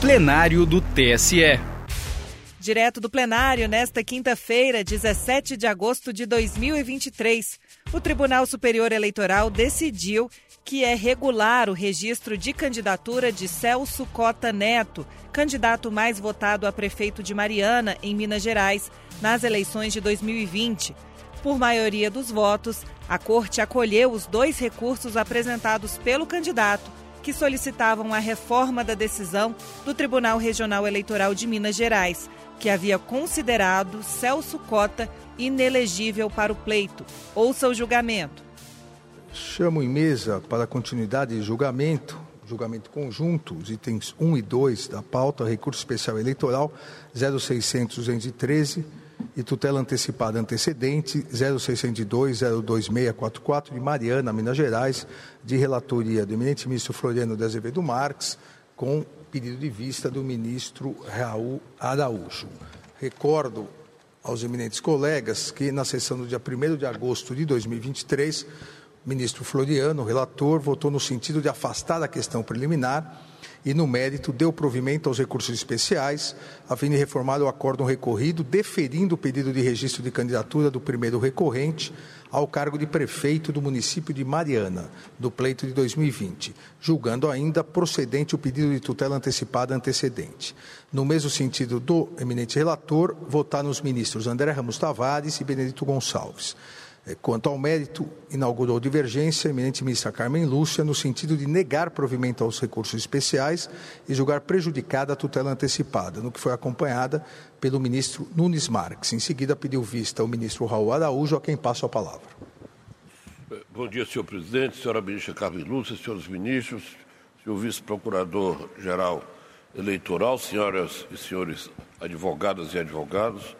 plenário do TSE. Direto do plenário, nesta quinta-feira, 17 de agosto de 2023, o Tribunal Superior Eleitoral decidiu que é regular o registro de candidatura de Celso Cota Neto, candidato mais votado a prefeito de Mariana, em Minas Gerais, nas eleições de 2020. Por maioria dos votos, a Corte acolheu os dois recursos apresentados pelo candidato, que solicitavam a reforma da decisão do Tribunal Regional Eleitoral de Minas Gerais que havia considerado Celso Cota inelegível para o pleito. Ouça o julgamento. Chamo em mesa para continuidade de julgamento, julgamento conjunto, os itens 1 e 2 da pauta, recurso especial eleitoral 0600 213 e tutela antecipada antecedente 0602 02644 de Mariana, Minas Gerais, de relatoria do eminente ministro Floriano de Azevedo Marques, com pedido de vista do ministro Raul Araújo. Recordo aos eminentes colegas que na sessão do dia 1 de agosto de 2023, o ministro Floriano, relator, votou no sentido de afastar a questão preliminar e, no mérito, deu provimento aos recursos especiais, a fim de reformar o acórdão recorrido, deferindo o pedido de registro de candidatura do primeiro recorrente ao cargo de prefeito do município de Mariana, do pleito de 2020, julgando ainda procedente o pedido de tutela antecipada antecedente. No mesmo sentido do eminente relator, votaram os ministros André Ramos Tavares e Benedito Gonçalves. É, quanto ao mérito, inaugurou divergência a eminente ministra Carmen Lúcia no sentido de negar provimento aos recursos especiais e julgar prejudicada a tutela antecipada, no que foi acompanhada pelo ministro Nunes Marques. Em seguida, pediu vista ao ministro Raul Araújo, a quem passo a palavra. Bom dia, senhor presidente, senhora ministra Carmen Lúcia, senhores ministros, senhor vice-procurador-geral eleitoral, senhoras e senhores advogadas e advogados,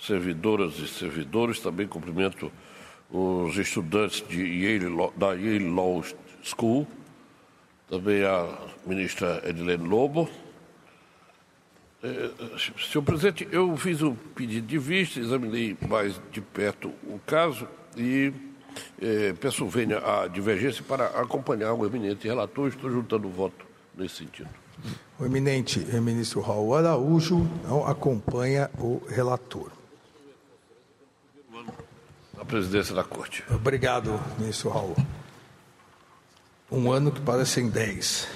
servidoras e servidores, também cumprimento os estudantes Yale, da Yale Law School, também a ministra Edilene Lobo. É, senhor presidente, eu fiz o um pedido de vista, examinei mais de perto o caso e é, peço venha a divergência para acompanhar o eminente relator. Estou juntando o voto nesse sentido. O eminente ministro Raul Araújo não acompanha o relator presidência da Corte. Obrigado, ministro Raul. Um ano que parecem dez.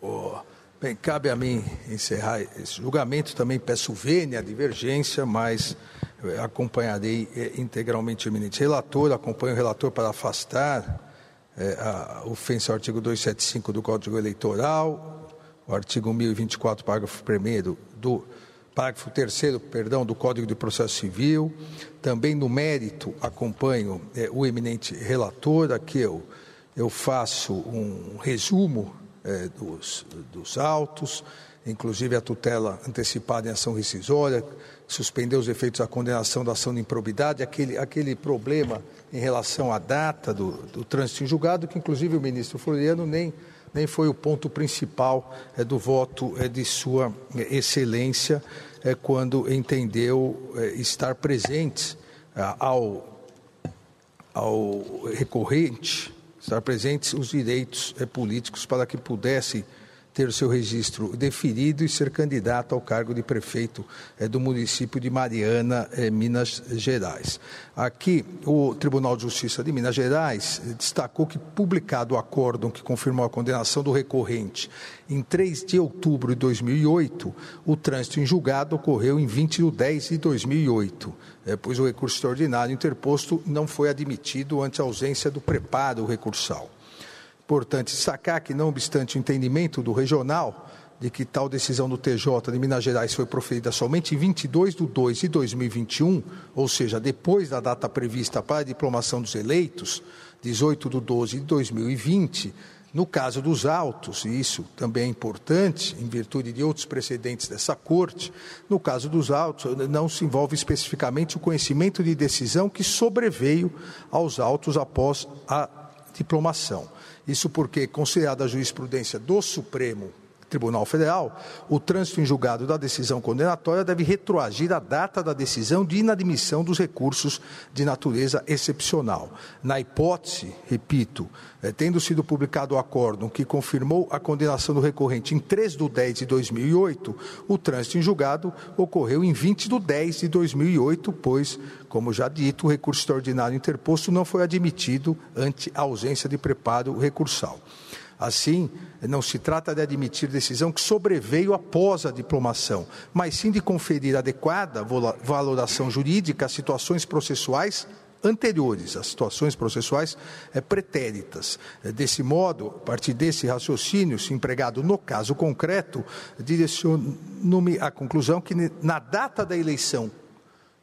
Oh, bem, cabe a mim encerrar esse julgamento. Também peço vênia, divergência, mas eh, acompanharei eh, integralmente o eminente relator, acompanho o relator para afastar eh, a ofensa ao artigo 275 do Código Eleitoral, o artigo 1024, parágrafo 1 do parágrafo 3 perdão, do Código de Processo Civil. Também no mérito acompanho é, o eminente relator, aqui eu, eu faço um resumo é, dos, dos autos, inclusive a tutela antecipada em ação rescisória, suspender os efeitos da condenação da ação de improbidade, aquele, aquele problema em relação à data do, do trânsito em julgado, que inclusive o ministro Floriano nem nem foi o ponto principal é, do voto é, de Sua é, Excelência quando entendeu estar presente ao, ao recorrente, estar presentes os direitos políticos para que pudesse ter seu registro deferido e ser candidato ao cargo de prefeito é, do município de Mariana, é, Minas Gerais. Aqui, o Tribunal de Justiça de Minas Gerais destacou que, publicado o acórdão que confirmou a condenação do recorrente em 3 de outubro de 2008, o trânsito em julgado ocorreu em 20 de 10 de 2008, é, pois o recurso extraordinário interposto não foi admitido ante a ausência do preparo recursal. Importante destacar que, não obstante o entendimento do regional de que tal decisão do TJ de Minas Gerais foi proferida somente em 22 de 2 de 2021, ou seja, depois da data prevista para a diplomação dos eleitos, 18 de 12 de 2020, no caso dos autos, e isso também é importante, em virtude de outros precedentes dessa Corte, no caso dos autos, não se envolve especificamente o conhecimento de decisão que sobreveio aos autos após a diplomação. Isso porque, considerada a jurisprudência do Supremo Tribunal Federal, o trânsito em julgado da decisão condenatória deve retroagir a data da decisão de inadmissão dos recursos de natureza excepcional. Na hipótese, repito, é, tendo sido publicado o acórdão que confirmou a condenação do recorrente em 3 de 10 de 2008, o trânsito em julgado ocorreu em 20 de 10 de 2008, pois, como já dito, o recurso extraordinário interposto não foi admitido ante a ausência de preparo recursal. Assim, não se trata de admitir decisão que sobreveio após a diplomação, mas sim de conferir adequada valoração jurídica às situações processuais anteriores, às situações processuais é, pretéritas. É, desse modo, a partir desse raciocínio, se empregado no caso concreto, direciono-me à conclusão que na data da eleição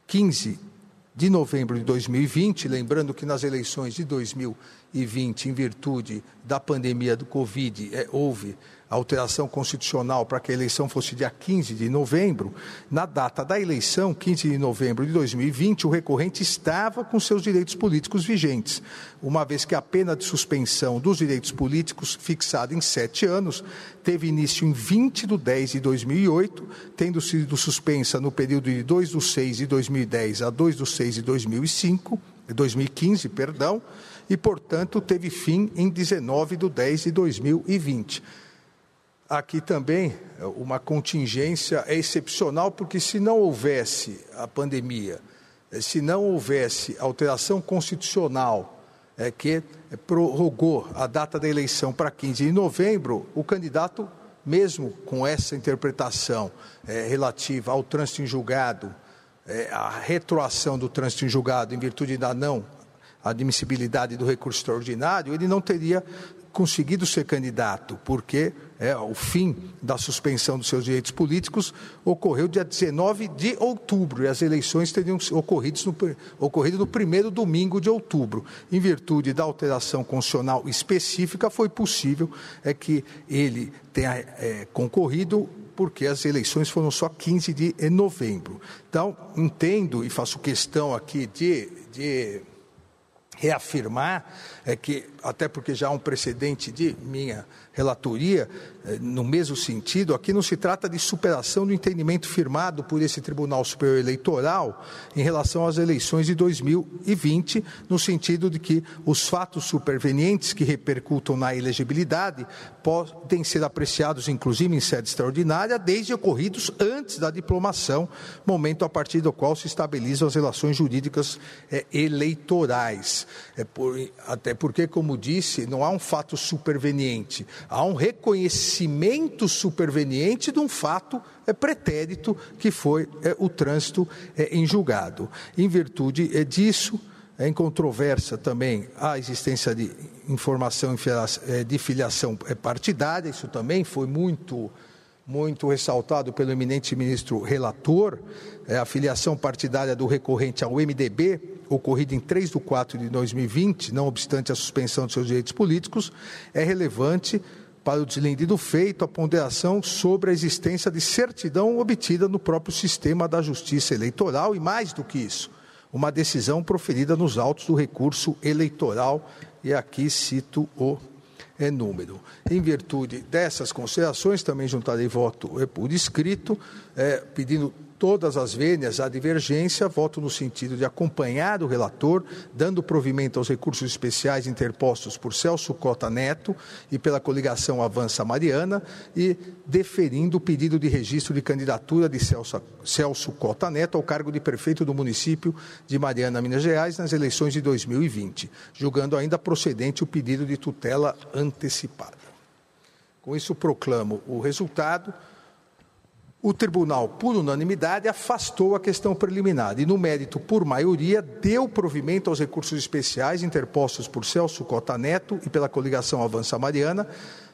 15 de novembro de 2020, lembrando que nas eleições de 2020, em virtude da pandemia do Covid, é, houve alteração constitucional para que a eleição fosse dia 15 de novembro, na data da eleição, 15 de novembro de 2020, o recorrente estava com seus direitos políticos vigentes, uma vez que a pena de suspensão dos direitos políticos, fixada em sete anos, teve início em 20 de 10 de 2008, tendo sido suspensa no período de 2 de 6 de 2010 a 2 de 6 de 2005, 2015, perdão, e, portanto, teve fim em 19 de 10 de 2020 aqui também é, uma contingência é excepcional, porque se não houvesse a pandemia, é, se não houvesse alteração constitucional é, que prorrogou a data da eleição para 15 de novembro, o candidato, mesmo com essa interpretação relativa ao trânsito em julgado, é, a retroação do trânsito em julgado em virtude da não admissibilidade do recurso extraordinário, ele não teria conseguido ser candidato, porque é, o fim da suspensão dos seus direitos políticos ocorreu dia 19 de outubro e as eleições teriam ocorrido no, ocorrido no primeiro domingo de outubro. Em virtude da alteração constitucional específica, foi possível é, que ele tenha é, concorrido porque as eleições foram só 15 de novembro. Então, entendo e faço questão aqui de, de reafirmar é que, até porque já há um precedente de minha relatoria, eh, no mesmo sentido, aqui não se trata de superação do entendimento firmado por esse Tribunal Superior Eleitoral em relação às eleições de 2020, no sentido de que os fatos supervenientes que repercutam na elegibilidade podem ser apreciados, inclusive em sede extraordinária, desde ocorridos antes da diplomação, momento a partir do qual se estabilizam as relações jurídicas é, eleitorais. É por, até porque, como disse, não há um fato superveniente. Há um reconhecimento superveniente de um fato é, pretérito que foi é, o trânsito é, em julgado. Em virtude é, disso, é incontrovérsia também a existência de informação é, de filiação é, partidária, isso também foi muito muito ressaltado pelo eminente ministro relator, é, a filiação partidária do recorrente ao MDB, ocorrida em 3 de 4 de 2020, não obstante a suspensão de seus direitos políticos, é relevante para o deslinde do feito a ponderação sobre a existência de certidão obtida no próprio sistema da justiça eleitoral e, mais do que isso, uma decisão proferida nos autos do recurso eleitoral, e aqui cito o número. Em virtude dessas considerações, também juntarei voto por escrito, é, pedindo todas as vênias à divergência, voto no sentido de acompanhar o relator, dando provimento aos recursos especiais interpostos por Celso Cota Neto e pela coligação Avança Mariana e deferindo o pedido de registro de candidatura de Celso, Celso Cota Neto ao cargo de prefeito do município de Mariana, Minas Gerais, nas eleições de 2020, julgando ainda procedente o pedido de tutela antecipada. Com isso, proclamo o resultado. O tribunal, por unanimidade, afastou a questão preliminar e, no mérito por maioria, deu provimento aos recursos especiais interpostos por Celso Cota Neto e pela coligação Avança Mariana,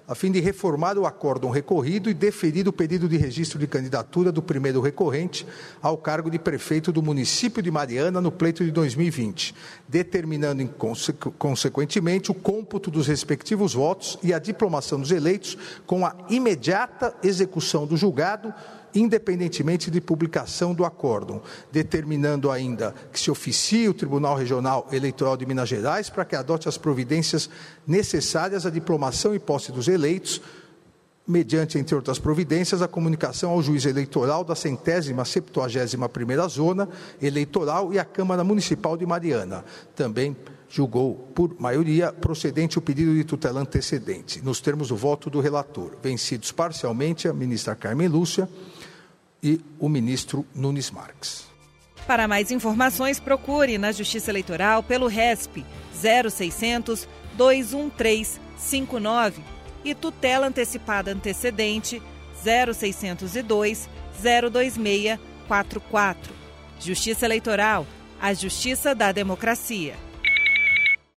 a fim de reformar o acórdão recorrido e deferir o pedido de registro de candidatura do primeiro recorrente ao cargo de prefeito do município de Mariana no pleito de 2020, determinando, consequentemente, o cômputo dos respectivos votos e a diplomação dos eleitos com a imediata execução do julgado independentemente de publicação do acórdão, determinando ainda que se oficie o Tribunal Regional Eleitoral de Minas Gerais para que adote as providências necessárias à diplomação e posse dos eleitos, mediante, entre outras providências, a comunicação ao juiz eleitoral da centésima septuagésima primeira zona eleitoral e à Câmara Municipal de Mariana. Também julgou, por maioria, procedente o pedido de tutela antecedente, nos termos do voto do relator, vencidos parcialmente a ministra Carmen Lúcia e o ministro Nunes Marques. Para mais informações, procure na Justiça Eleitoral pelo RESP 0600 213 59 e tutela antecipada antecedente 0602 026 44. Justiça Eleitoral, a justiça da democracia.